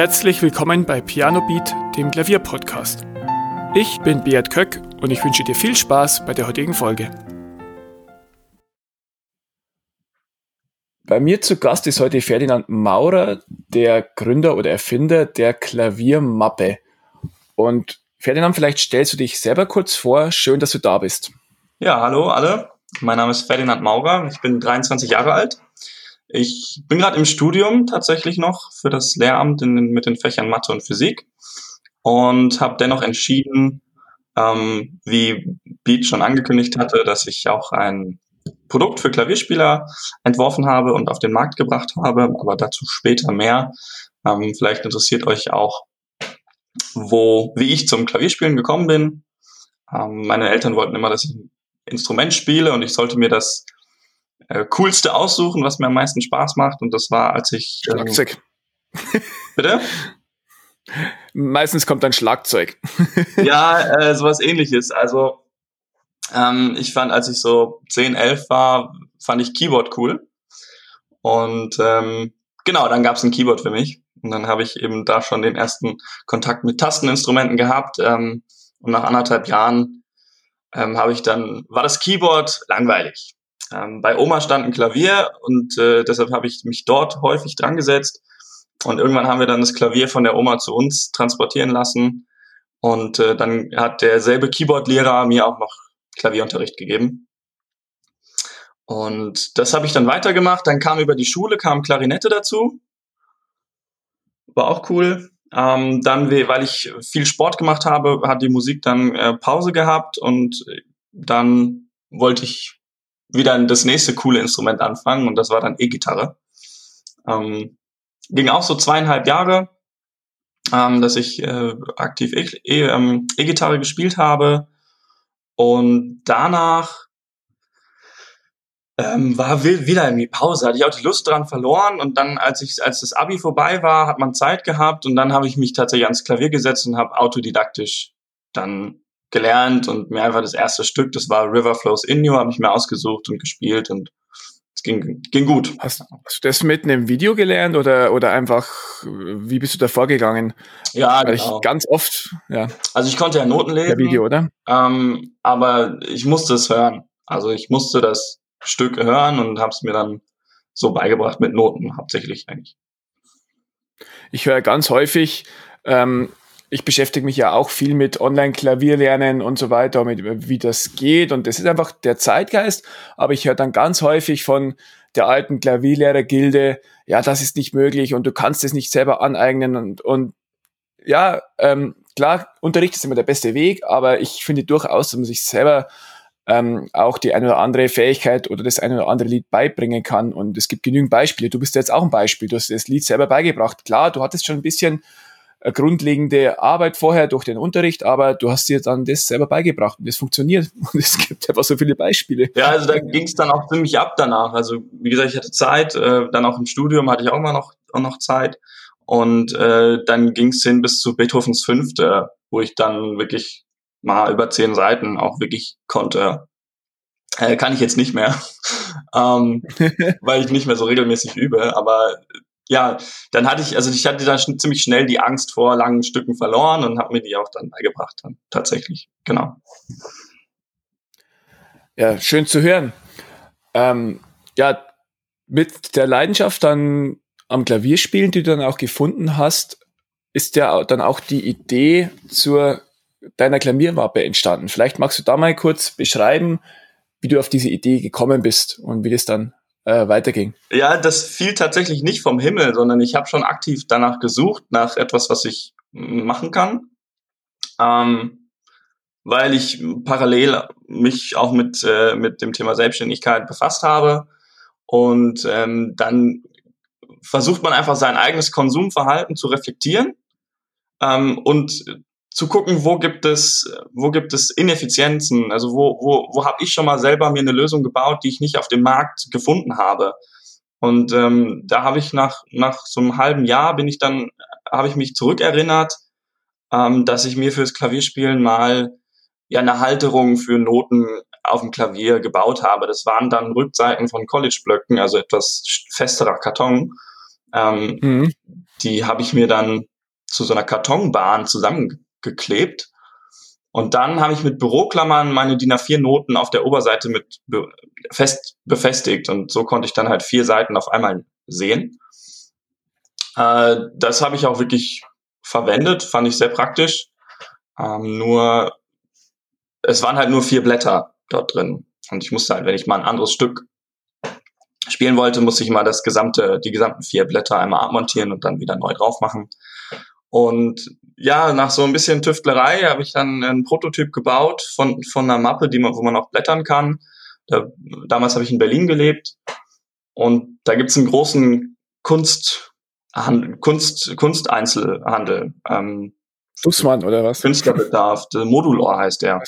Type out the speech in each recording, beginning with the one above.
Herzlich willkommen bei Piano Beat, dem Klavierpodcast. Ich bin Beat Köck und ich wünsche dir viel Spaß bei der heutigen Folge. Bei mir zu Gast ist heute Ferdinand Maurer, der Gründer oder Erfinder der Klaviermappe. Und Ferdinand, vielleicht stellst du dich selber kurz vor. Schön, dass du da bist. Ja, hallo alle. Mein Name ist Ferdinand Maurer. Ich bin 23 Jahre alt. Ich bin gerade im Studium tatsächlich noch für das Lehramt in, mit den Fächern Mathe und Physik und habe dennoch entschieden, ähm, wie Beat schon angekündigt hatte, dass ich auch ein Produkt für Klavierspieler entworfen habe und auf den Markt gebracht habe, aber dazu später mehr. Ähm, vielleicht interessiert euch auch, wo, wie ich zum Klavierspielen gekommen bin. Ähm, meine Eltern wollten immer, dass ich ein Instrument spiele und ich sollte mir das äh, coolste aussuchen, was mir am meisten Spaß macht. Und das war, als ich. Ähm, Schlagzeug. bitte? Meistens kommt dann Schlagzeug. ja, äh, sowas ähnliches. Also ähm, ich fand, als ich so 10, 11 war, fand ich Keyboard cool. Und ähm, genau, dann gab es ein Keyboard für mich. Und dann habe ich eben da schon den ersten Kontakt mit Tasteninstrumenten gehabt. Ähm, und nach anderthalb Jahren ähm, habe ich dann, war das Keyboard langweilig. Ähm, bei Oma stand ein Klavier und äh, deshalb habe ich mich dort häufig dran gesetzt. Und irgendwann haben wir dann das Klavier von der Oma zu uns transportieren lassen. Und äh, dann hat derselbe Keyboard-Lehrer mir auch noch Klavierunterricht gegeben. Und das habe ich dann weitergemacht. Dann kam über die Schule, kam Klarinette dazu. War auch cool. Ähm, dann, weil ich viel Sport gemacht habe, hat die Musik dann äh, Pause gehabt und dann wollte ich wieder das nächste coole Instrument anfangen und das war dann E-Gitarre. Ähm, ging auch so zweieinhalb Jahre, ähm, dass ich äh, aktiv ähm, E-Gitarre gespielt habe und danach ähm, war wieder irgendwie Pause, hatte ich auch die Lust dran verloren und dann, als ich, als das Abi vorbei war, hat man Zeit gehabt und dann habe ich mich tatsächlich ans Klavier gesetzt und habe autodidaktisch dann gelernt und mir einfach das erste Stück, das war River Flows In You, habe ich mir ausgesucht und gespielt und es ging, ging gut. Hast, hast, du das mit einem Video gelernt oder, oder einfach, wie bist du da vorgegangen? Ja, Weil genau. ich ganz oft, ja. Also ich konnte ja Noten lesen. Der Video, oder? Ähm, aber ich musste es hören. Also ich musste das Stück hören und habe es mir dann so beigebracht mit Noten hauptsächlich eigentlich. Ich höre ganz häufig, ähm, ich beschäftige mich ja auch viel mit Online-Klavierlernen und so weiter, mit wie das geht. Und das ist einfach der Zeitgeist. Aber ich höre dann ganz häufig von der alten Klavierlehrergilde, ja, das ist nicht möglich und du kannst es nicht selber aneignen. Und, und ja, ähm, klar, Unterricht ist immer der beste Weg, aber ich finde durchaus, dass man sich selber ähm, auch die eine oder andere Fähigkeit oder das eine oder andere Lied beibringen kann. Und es gibt genügend Beispiele. Du bist jetzt auch ein Beispiel. Du hast das Lied selber beigebracht. Klar, du hattest schon ein bisschen grundlegende Arbeit vorher durch den Unterricht, aber du hast dir dann das selber beigebracht und das funktioniert. Und es gibt einfach so viele Beispiele. Ja, also da ging es dann auch ziemlich ab danach. Also wie gesagt, ich hatte Zeit, äh, dann auch im Studium hatte ich auch immer noch, auch noch Zeit. Und äh, dann ging es hin bis zu Beethovens Fünfte, wo ich dann wirklich mal über zehn Seiten auch wirklich konnte. Äh, kann ich jetzt nicht mehr, ähm, weil ich nicht mehr so regelmäßig übe, aber ja, dann hatte ich, also ich hatte dann ziemlich schnell die Angst vor langen Stücken verloren und habe mir die auch dann beigebracht, dann tatsächlich, genau. Ja, schön zu hören. Ähm, ja, mit der Leidenschaft dann am Klavierspielen, die du dann auch gefunden hast, ist ja dann auch die Idee zur deiner Klaviermappe entstanden. Vielleicht magst du da mal kurz beschreiben, wie du auf diese Idee gekommen bist und wie das dann äh, weiterging? Ja, das fiel tatsächlich nicht vom Himmel, sondern ich habe schon aktiv danach gesucht, nach etwas, was ich machen kann. Ähm, weil ich parallel mich auch mit, äh, mit dem Thema Selbstständigkeit befasst habe. Und ähm, dann versucht man einfach sein eigenes Konsumverhalten zu reflektieren ähm, und zu gucken, wo gibt es, wo gibt es Ineffizienzen, also wo, wo, wo habe ich schon mal selber mir eine Lösung gebaut, die ich nicht auf dem Markt gefunden habe. Und ähm, da habe ich nach, nach so einem halben Jahr bin ich dann, habe ich mich zurückerinnert, ähm, dass ich mir fürs Klavierspielen mal ja eine Halterung für Noten auf dem Klavier gebaut habe. Das waren dann Rückseiten von College-Blöcken, also etwas festerer Karton. Ähm, mhm. Die habe ich mir dann zu so einer Kartonbahn zusammengeklebt. Und dann habe ich mit Büroklammern meine DIN A4-Noten auf der Oberseite mit be fest befestigt. Und so konnte ich dann halt vier Seiten auf einmal sehen. Äh, das habe ich auch wirklich verwendet, fand ich sehr praktisch. Ähm, nur, es waren halt nur vier Blätter dort drin. Und ich musste halt, wenn ich mal ein anderes Stück spielen wollte, musste ich mal das gesamte, die gesamten vier Blätter einmal abmontieren und dann wieder neu drauf machen. Und ja, nach so ein bisschen Tüftlerei habe ich dann einen Prototyp gebaut von, von einer Mappe, die man, wo man auch blättern kann. Da, damals habe ich in Berlin gelebt und da gibt's einen großen Kunst, Kunst, Kunsteinzelhandel. Ähm, Dussmann oder was? Künstlerbedarf. Modulor heißt der.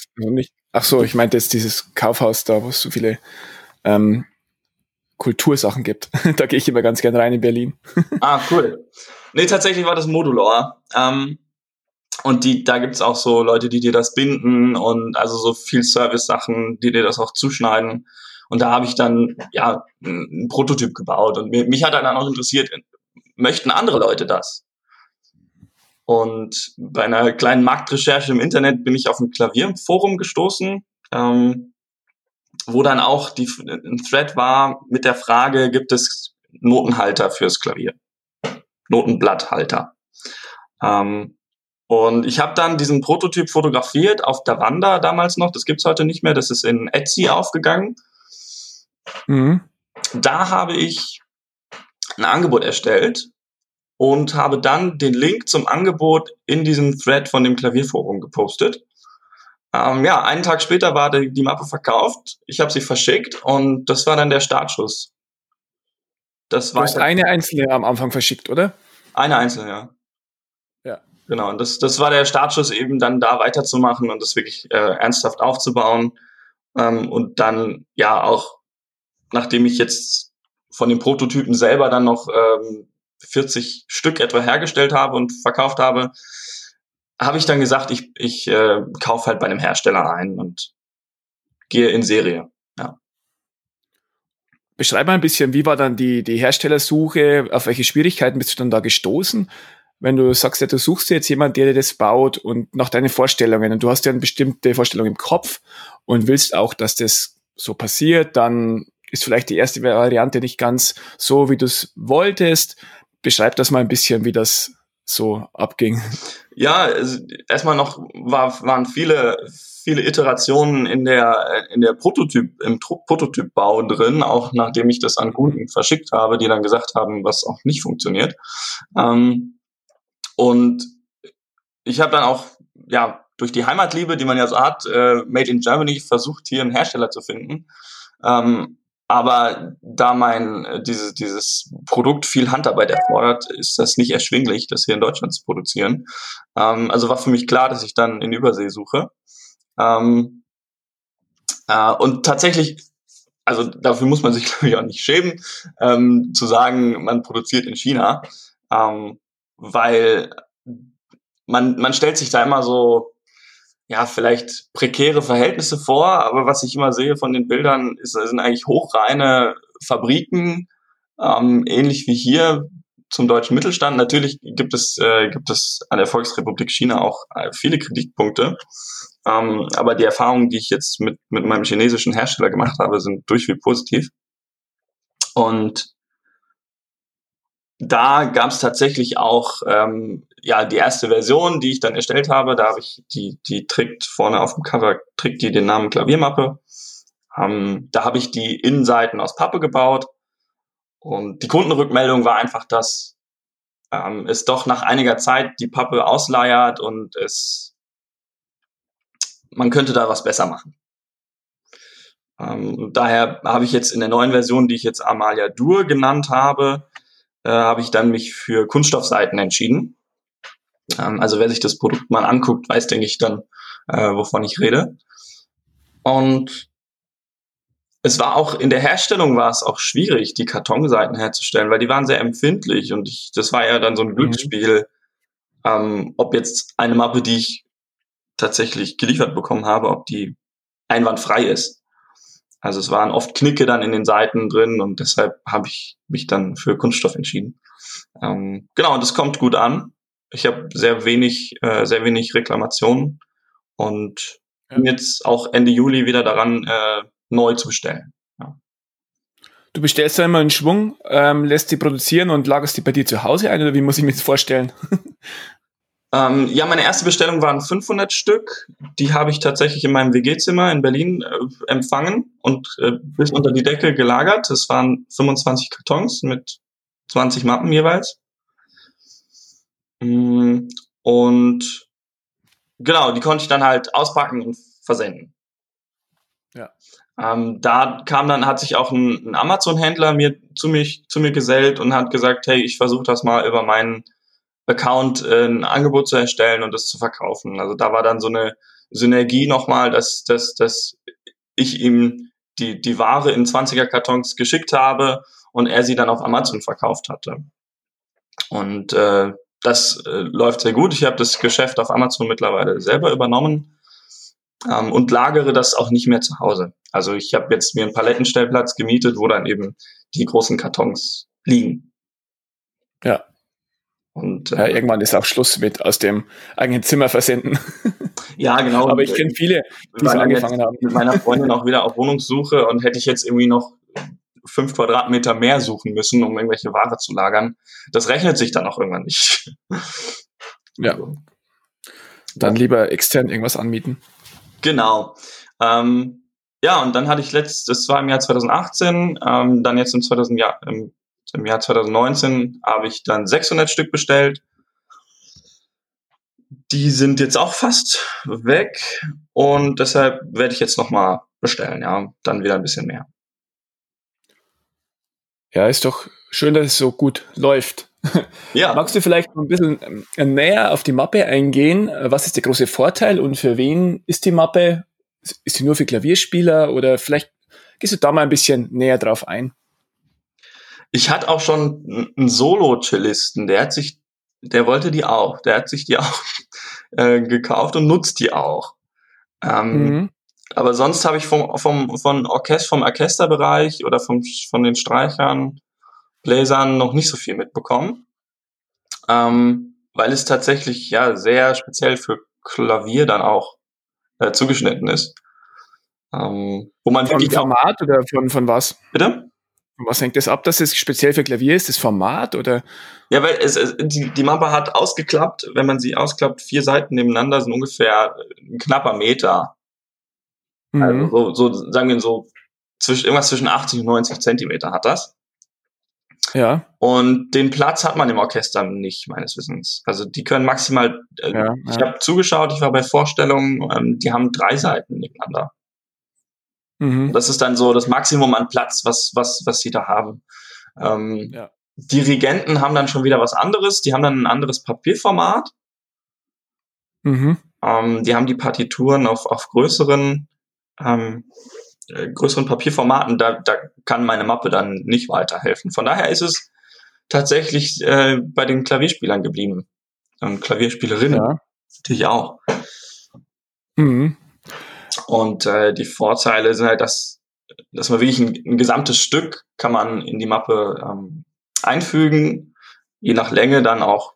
Ach so, ich meinte jetzt dieses Kaufhaus da, wo es so viele ähm, Kultursachen gibt. da gehe ich immer ganz gern rein in Berlin. ah, cool. Nee, tatsächlich war das Modulor. Ähm, und die, da gibt's auch so Leute, die dir das binden und also so viel Service-Sachen, die dir das auch zuschneiden. Und da habe ich dann ja einen Prototyp gebaut und mich, mich hat dann auch interessiert, möchten andere Leute das? Und bei einer kleinen Marktrecherche im Internet bin ich auf ein Klavierforum gestoßen, ähm, wo dann auch die, ein Thread war mit der Frage, gibt es Notenhalter fürs Klavier? Notenblatthalter. Ähm, und ich habe dann diesen Prototyp fotografiert auf der Wanda damals noch. Das gibt's heute nicht mehr. Das ist in Etsy aufgegangen. Mhm. Da habe ich ein Angebot erstellt und habe dann den Link zum Angebot in diesen Thread von dem Klavierforum gepostet. Ähm, ja, einen Tag später war die, die Mappe verkauft. Ich habe sie verschickt und das war dann der Startschuss. Das war du hast eine einzelne am Anfang verschickt, oder? Eine einzelne, ja. Genau, und das, das war der Startschuss, eben dann da weiterzumachen und das wirklich äh, ernsthaft aufzubauen. Ähm, und dann ja auch, nachdem ich jetzt von den Prototypen selber dann noch ähm, 40 Stück etwa hergestellt habe und verkauft habe, habe ich dann gesagt, ich, ich äh, kaufe halt bei einem Hersteller ein und gehe in Serie. Ja. Beschreib mal ein bisschen, wie war dann die, die Herstellersuche, auf welche Schwierigkeiten bist du dann da gestoßen? Wenn du sagst, ja, du suchst jetzt jemanden, der dir das baut und nach deinen Vorstellungen und du hast ja eine bestimmte Vorstellung im Kopf und willst auch, dass das so passiert, dann ist vielleicht die erste Variante nicht ganz so, wie du es wolltest. Beschreib das mal ein bisschen, wie das so abging. Ja, also erstmal noch war, waren viele, viele Iterationen in der, in der Prototyp, im Prototypbau drin, auch nachdem ich das an Kunden verschickt habe, die dann gesagt haben, was auch nicht funktioniert. Ähm, und ich habe dann auch, ja, durch die Heimatliebe, die man ja so hat, äh, Made in Germany versucht, hier einen Hersteller zu finden. Ähm, aber da mein äh, dieses, dieses Produkt viel Handarbeit erfordert, ist das nicht erschwinglich, das hier in Deutschland zu produzieren. Ähm, also war für mich klar, dass ich dann in Übersee suche. Ähm, äh, und tatsächlich, also dafür muss man sich glaube ich auch nicht schämen, ähm, zu sagen, man produziert in China, ähm, weil man man stellt sich da immer so ja, vielleicht prekäre Verhältnisse vor, aber was ich immer sehe von den Bildern, ist, sind eigentlich hochreine Fabriken, ähm, ähnlich wie hier zum deutschen Mittelstand. Natürlich gibt es, äh, gibt es an der Volksrepublik China auch äh, viele Kritikpunkte. Ähm, aber die Erfahrungen, die ich jetzt mit, mit meinem chinesischen Hersteller gemacht habe, sind durchweg positiv. Und da gab es tatsächlich auch ähm, ja die erste Version, die ich dann erstellt habe. Da habe ich die die trägt vorne auf dem Cover trägt die den Namen Klaviermappe. Ähm, da habe ich die Innenseiten aus Pappe gebaut und die Kundenrückmeldung war einfach, dass ähm, es doch nach einiger Zeit die Pappe ausleiert und es man könnte da was besser machen. Ähm, daher habe ich jetzt in der neuen Version, die ich jetzt Amalia Dur genannt habe, äh, habe ich dann mich für Kunststoffseiten entschieden. Ähm, also wer sich das Produkt mal anguckt, weiß, denke ich, dann, äh, wovon ich rede. Und es war auch in der Herstellung war es auch schwierig, die Kartonseiten herzustellen, weil die waren sehr empfindlich und ich, das war ja dann so ein mhm. Glücksspiel, mhm. ähm, ob jetzt eine Mappe, die ich tatsächlich geliefert bekommen habe, ob die einwandfrei ist. Also es waren oft Knicke dann in den Seiten drin und deshalb habe ich mich dann für Kunststoff entschieden. Ähm, genau, das kommt gut an. Ich habe sehr wenig, äh, sehr wenig Reklamationen und ja. bin jetzt auch Ende Juli wieder daran, äh, neu zu bestellen. Ja. Du bestellst dann immer einen Schwung, ähm, lässt die produzieren und lagerst die bei dir zu Hause ein oder wie muss ich mir das vorstellen? Ähm, ja, meine erste Bestellung waren 500 Stück. Die habe ich tatsächlich in meinem WG-Zimmer in Berlin äh, empfangen und äh, bis unter die Decke gelagert. Das waren 25 Kartons mit 20 Mappen jeweils. Mm, und genau, die konnte ich dann halt auspacken und versenden. Ja. Ähm, da kam dann, hat sich auch ein, ein Amazon-Händler mir zu mich zu mir gesellt und hat gesagt, hey, ich versuche das mal über meinen Account äh, ein Angebot zu erstellen und das zu verkaufen. Also da war dann so eine Synergie nochmal, dass, dass, dass ich ihm die, die Ware in 20er Kartons geschickt habe und er sie dann auf Amazon verkauft hatte. Und äh, das äh, läuft sehr gut. Ich habe das Geschäft auf Amazon mittlerweile selber übernommen ähm, und lagere das auch nicht mehr zu Hause. Also ich habe jetzt mir einen Palettenstellplatz gemietet, wo dann eben die großen Kartons liegen. Ja. Und, äh, ja, irgendwann ist auch Schluss mit aus dem eigenen Zimmer versenden. Ja, genau. Aber ich kenne viele, die so angefangen haben. Mit meiner Freundin auch wieder auf Wohnungssuche und hätte ich jetzt irgendwie noch fünf Quadratmeter mehr suchen müssen, um irgendwelche Ware zu lagern. Das rechnet sich dann auch irgendwann nicht. Ja. Dann lieber extern irgendwas anmieten. Genau. Ähm, ja, und dann hatte ich letzt, das war im Jahr 2018, ähm, dann jetzt im, 2000 Jahr, im im Jahr 2019 habe ich dann 600 Stück bestellt. Die sind jetzt auch fast weg und deshalb werde ich jetzt nochmal bestellen, ja, dann wieder ein bisschen mehr. Ja, ist doch schön, dass es so gut läuft. Ja. Magst du vielleicht ein bisschen ähm, näher auf die Mappe eingehen? Was ist der große Vorteil und für wen ist die Mappe? Ist sie nur für Klavierspieler oder vielleicht gehst du da mal ein bisschen näher drauf ein? Ich hatte auch schon einen Solo-Cellisten, der hat sich, der wollte die auch, der hat sich die auch äh, gekauft und nutzt die auch. Ähm, mhm. Aber sonst habe ich vom, vom, vom, Orchester, vom Orchesterbereich oder vom, von den Streichern, Bläsern noch nicht so viel mitbekommen. Ähm, weil es tatsächlich ja sehr speziell für Klavier dann auch äh, zugeschnitten ist. Ähm, wo man von Format oder von, von was? Bitte? Was hängt das ab, dass es speziell für Klavier ist? Das Format oder? Ja, weil es, es, die, die Mappe hat ausgeklappt, wenn man sie ausklappt, vier Seiten nebeneinander sind ungefähr ein knapper Meter. Mhm. Also so, so, sagen wir so, zwischen, irgendwas zwischen 80 und 90 Zentimeter hat das. Ja. Und den Platz hat man im Orchester nicht, meines Wissens. Also die können maximal, äh, ja, ich ja. habe zugeschaut, ich war bei Vorstellungen, ähm, die haben drei Seiten nebeneinander. Mhm. Das ist dann so das Maximum an Platz, was, was, was sie da haben. Ähm, ja. Dirigenten haben dann schon wieder was anderes. Die haben dann ein anderes Papierformat. Mhm. Ähm, die haben die Partituren auf, auf größeren, ähm, äh, größeren Papierformaten. Da, da kann meine Mappe dann nicht weiterhelfen. Von daher ist es tatsächlich äh, bei den Klavierspielern geblieben. Und Klavierspielerinnen ja. natürlich auch. Mhm. Und äh, die Vorteile sind halt, dass, dass man wirklich ein, ein gesamtes Stück kann man in die Mappe ähm, einfügen, je nach Länge dann auch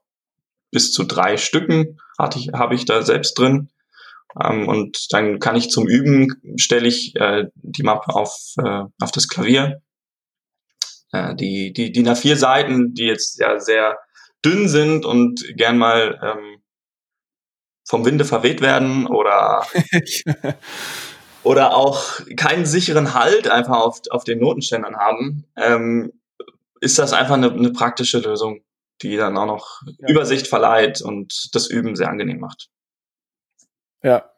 bis zu drei Stücken hatte ich, habe ich da selbst drin. Ähm, und dann kann ich zum Üben, stelle ich äh, die Mappe auf, äh, auf das Klavier. Äh, die, die DIN A4 Seiten, die jetzt ja sehr dünn sind und gern mal ähm, vom Winde verweht werden oder, oder auch keinen sicheren Halt einfach auf, auf den Notenständern haben, ähm, ist das einfach eine, eine praktische Lösung, die dann auch noch ja. Übersicht verleiht und das Üben sehr angenehm macht. Ja,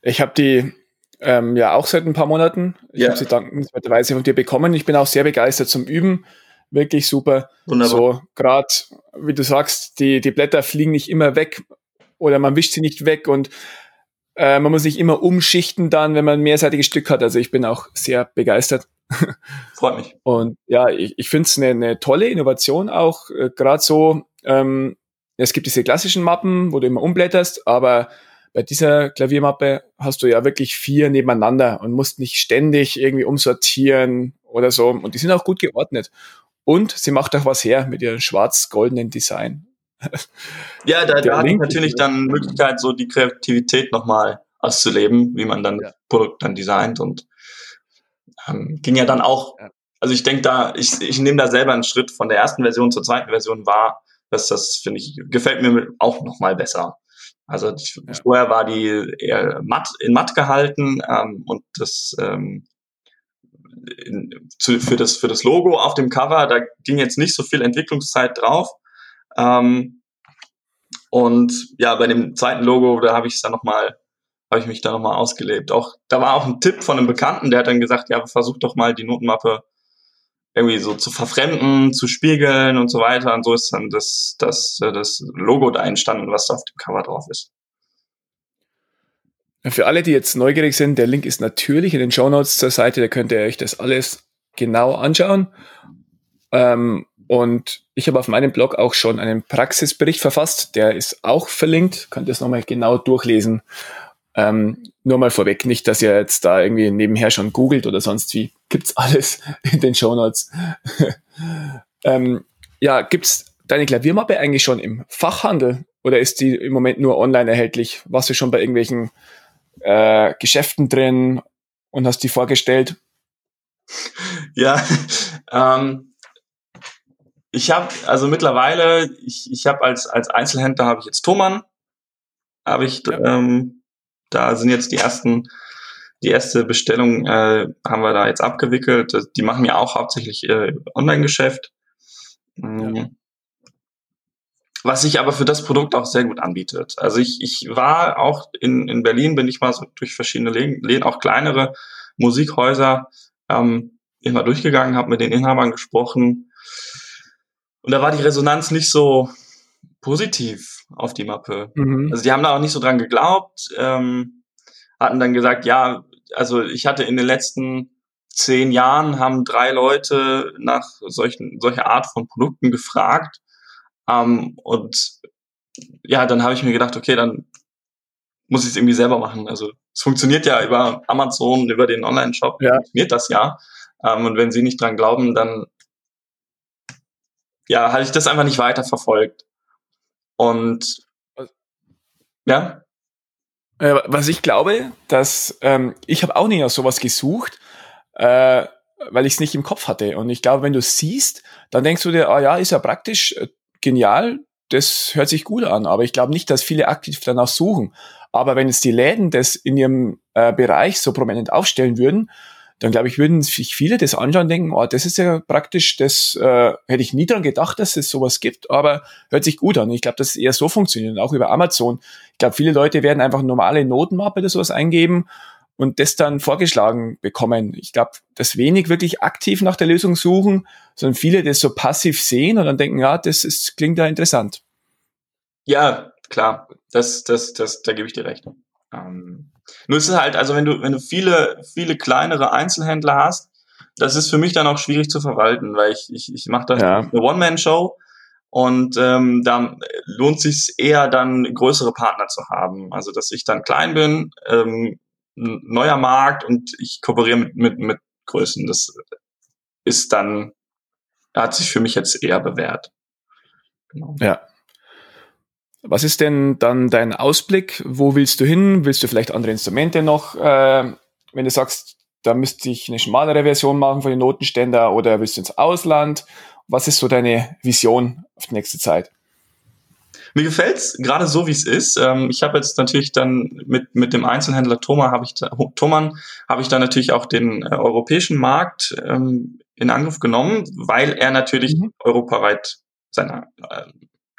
ich habe die ähm, ja auch seit ein paar Monaten. Ich ja. habe sie dankenswerterweise von dir bekommen. Ich bin auch sehr begeistert zum Üben. Wirklich super. Wunderbar. So, gerade, wie du sagst, die, die Blätter fliegen nicht immer weg oder man wischt sie nicht weg und äh, man muss nicht immer umschichten dann, wenn man ein mehrseitiges Stück hat. Also ich bin auch sehr begeistert. Freut mich. Und ja, ich, ich finde es eine, eine tolle Innovation auch, äh, gerade so, ähm, es gibt diese klassischen Mappen, wo du immer umblätterst, aber bei dieser Klaviermappe hast du ja wirklich vier nebeneinander und musst nicht ständig irgendwie umsortieren oder so. Und die sind auch gut geordnet. Und sie macht auch was her mit ihrem schwarz-goldenen Design. Ja, da, da hat ich natürlich dann Möglichkeit, so die Kreativität nochmal auszuleben, wie man dann ja. das Produkt dann designt und ähm, ging ja dann auch, also ich denke da, ich, ich nehme da selber einen Schritt von der ersten Version zur zweiten Version wahr, dass das, finde ich, gefällt mir auch nochmal besser. Also ja. vorher war die eher matt, in matt gehalten ähm, und das ähm, in, zu, für das für das Logo auf dem Cover, da ging jetzt nicht so viel Entwicklungszeit drauf. Ähm, und ja, bei dem zweiten Logo, da habe ich es dann nochmal, habe ich mich da nochmal ausgelebt. Auch da war auch ein Tipp von einem Bekannten, der hat dann gesagt, ja, versuch doch mal die Notenmappe irgendwie so zu verfremden, zu spiegeln und so weiter. Und so ist dann das, das, das Logo da entstanden, was da auf dem Cover drauf ist. Für alle, die jetzt neugierig sind, der Link ist natürlich in den Show Notes zur Seite, da könnt ihr euch das alles genau anschauen. Ähm, und ich habe auf meinem Blog auch schon einen Praxisbericht verfasst, der ist auch verlinkt, könnt ihr es nochmal genau durchlesen. Ähm, nur mal vorweg, nicht, dass ihr jetzt da irgendwie nebenher schon googelt oder sonst wie. Gibt's alles in den Shownotes. ähm, ja, gibt's deine Klaviermappe eigentlich schon im Fachhandel oder ist die im Moment nur online erhältlich? Warst du schon bei irgendwelchen äh, Geschäften drin und hast die vorgestellt? Ja, ähm, ich habe also mittlerweile, ich, ich habe als als Einzelhändler habe ich jetzt Thomann, habe ich ja. ähm, da sind jetzt die ersten, die erste Bestellung äh, haben wir da jetzt abgewickelt. Die machen ja auch hauptsächlich äh, Online-Geschäft. Mhm. Ja. Was sich aber für das Produkt auch sehr gut anbietet. Also ich, ich war auch in, in Berlin, bin ich mal so durch verschiedene Läden, auch kleinere Musikhäuser ähm, immer durchgegangen, habe mit den Inhabern gesprochen. Und da war die Resonanz nicht so positiv auf die Mappe. Mhm. Also die haben da auch nicht so dran geglaubt, ähm, hatten dann gesagt, ja, also ich hatte in den letzten zehn Jahren haben drei Leute nach solchen solcher Art von Produkten gefragt ähm, und ja, dann habe ich mir gedacht, okay, dann muss ich es irgendwie selber machen. Also es funktioniert ja über Amazon, über den Online-Shop, ja. funktioniert das ja. Ähm, und wenn sie nicht dran glauben, dann ja, hatte ich das einfach nicht weiter verfolgt. Und ja. Äh, was ich glaube, dass ähm, ich habe auch nicht nach sowas gesucht, äh, weil ich es nicht im Kopf hatte. Und ich glaube, wenn du es siehst, dann denkst du dir, ah ja, ist ja praktisch äh, genial, das hört sich gut an. Aber ich glaube nicht, dass viele aktiv danach suchen. Aber wenn jetzt die Läden das in ihrem äh, Bereich so prominent aufstellen würden, dann glaube ich, würden sich viele das anschauen und denken, oh, das ist ja praktisch, das äh, hätte ich nie dran gedacht, dass es sowas gibt, aber hört sich gut an. Ich glaube, dass es eher so funktioniert, auch über Amazon. Ich glaube, viele Leute werden einfach normale Notenmappe oder sowas eingeben und das dann vorgeschlagen bekommen. Ich glaube, dass wenig wirklich aktiv nach der Lösung suchen, sondern viele das so passiv sehen und dann denken, ja, das ist, klingt ja interessant. Ja, klar, das, das, das, da gebe ich dir recht. Ähm, nur ist es halt, also wenn du, wenn du viele, viele kleinere Einzelhändler hast, das ist für mich dann auch schwierig zu verwalten, weil ich, ich, ich mache da ja. eine One-Man-Show und ähm, da lohnt sich eher dann größere Partner zu haben. Also dass ich dann klein bin, ähm, neuer Markt und ich kooperiere mit, mit, mit Größen. Das ist dann, hat sich für mich jetzt eher bewährt. Genau. Ja. Was ist denn dann dein Ausblick? Wo willst du hin? Willst du vielleicht andere Instrumente noch? Äh, wenn du sagst, da müsste ich eine schmalere Version machen von den Notenständer oder willst du ins Ausland? Was ist so deine Vision auf die nächste Zeit? Mir gefällt's gerade so, wie es ist. Ähm, ich habe jetzt natürlich dann mit, mit dem Einzelhändler Thomann habe ich, Thomann habe ich dann natürlich auch den äh, europäischen Markt ähm, in Angriff genommen, weil er natürlich mhm. europaweit seiner, äh,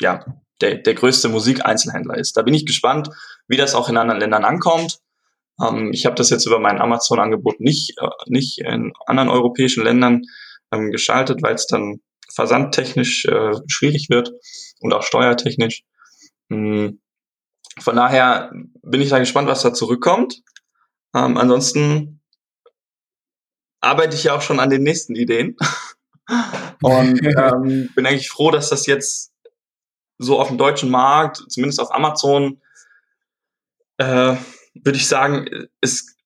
ja, der, der größte Musikeinzelhändler ist. Da bin ich gespannt, wie das auch in anderen Ländern ankommt. Ähm, ich habe das jetzt über mein Amazon-Angebot nicht, äh, nicht in anderen europäischen Ländern ähm, geschaltet, weil es dann versandtechnisch äh, schwierig wird und auch steuertechnisch. Mhm. Von daher bin ich da gespannt, was da zurückkommt. Ähm, ansonsten arbeite ich ja auch schon an den nächsten Ideen. und ähm, bin eigentlich froh, dass das jetzt so auf dem deutschen Markt, zumindest auf Amazon, Äh, Würde ich sagen, es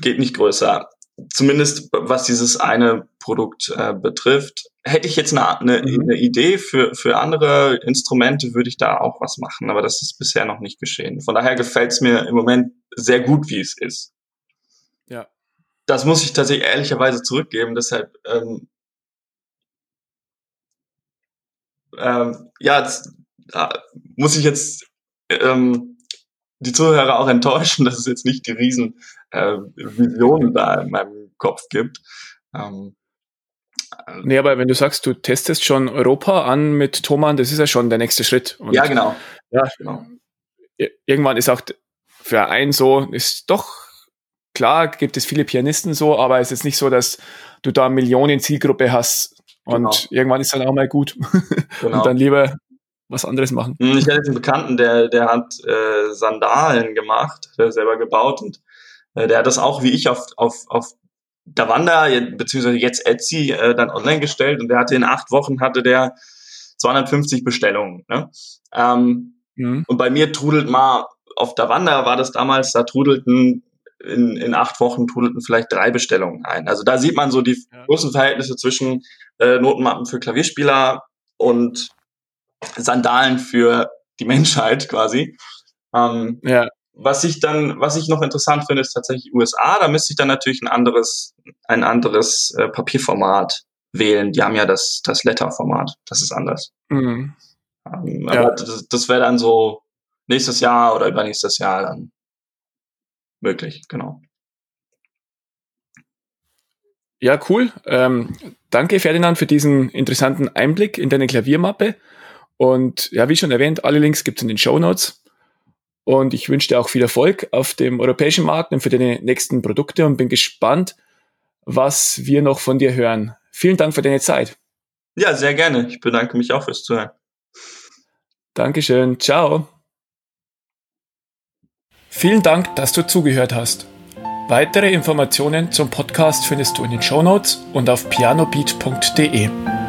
geht nicht größer. Zumindest was dieses eine Produkt äh, betrifft. Hätte ich jetzt eine, eine, mhm. eine Idee für, für andere Instrumente, würde ich da auch was machen. Aber das ist bisher noch nicht geschehen. Von daher gefällt es mir im Moment sehr gut, wie es ist. Ja. Das muss ich tatsächlich ehrlicherweise zurückgeben. Deshalb ähm, ähm, ja, muss ich jetzt ähm, die Zuhörer auch enttäuschen, dass es jetzt nicht die riesen äh, Visionen da in meinem Kopf gibt. Ähm, äh, nee, aber wenn du sagst, du testest schon Europa an mit Thomann, das ist ja schon der nächste Schritt. Und ja, genau. Ja, genau. Irgendwann ist auch für einen so, ist doch klar, gibt es viele Pianisten so, aber es ist nicht so, dass du da Millionen Zielgruppe hast, und genau. irgendwann ist dann auch mal gut. Genau. Und dann lieber was anderes machen. Hm, ich hatte einen Bekannten, der, der hat äh, Sandalen gemacht, der selber gebaut und äh, der hat das auch wie ich auf, auf, auf Davanda, beziehungsweise jetzt Etsy, äh, dann online gestellt und der hatte in acht Wochen hatte der 250 Bestellungen. Ne? Ähm, mhm. Und bei mir trudelt mal, auf Davanda war das damals, da trudelten in, in acht Wochen trudelten vielleicht drei Bestellungen ein. Also da sieht man so die ja. großen Verhältnisse zwischen äh, Notenmappen für Klavierspieler und Sandalen für die Menschheit quasi. Ähm, ja. Was ich dann, was ich noch interessant finde, ist tatsächlich USA. Da müsste ich dann natürlich ein anderes, ein anderes äh, Papierformat wählen. Die haben ja das, das Letterformat. Das ist anders. Mhm. Ähm, ja. Aber das, das wäre dann so nächstes Jahr oder übernächstes Jahr dann möglich, genau. Ja, cool. Ähm, danke, Ferdinand, für diesen interessanten Einblick in deine Klaviermappe. Und ja, wie schon erwähnt, alle Links gibt es in den Show Notes. Und ich wünsche dir auch viel Erfolg auf dem europäischen Markt und für deine nächsten Produkte und bin gespannt, was wir noch von dir hören. Vielen Dank für deine Zeit. Ja, sehr gerne. Ich bedanke mich auch fürs Zuhören. Dankeschön. Ciao. Vielen Dank, dass du zugehört hast. Weitere Informationen zum Podcast findest du in den Show Notes und auf pianobeat.de.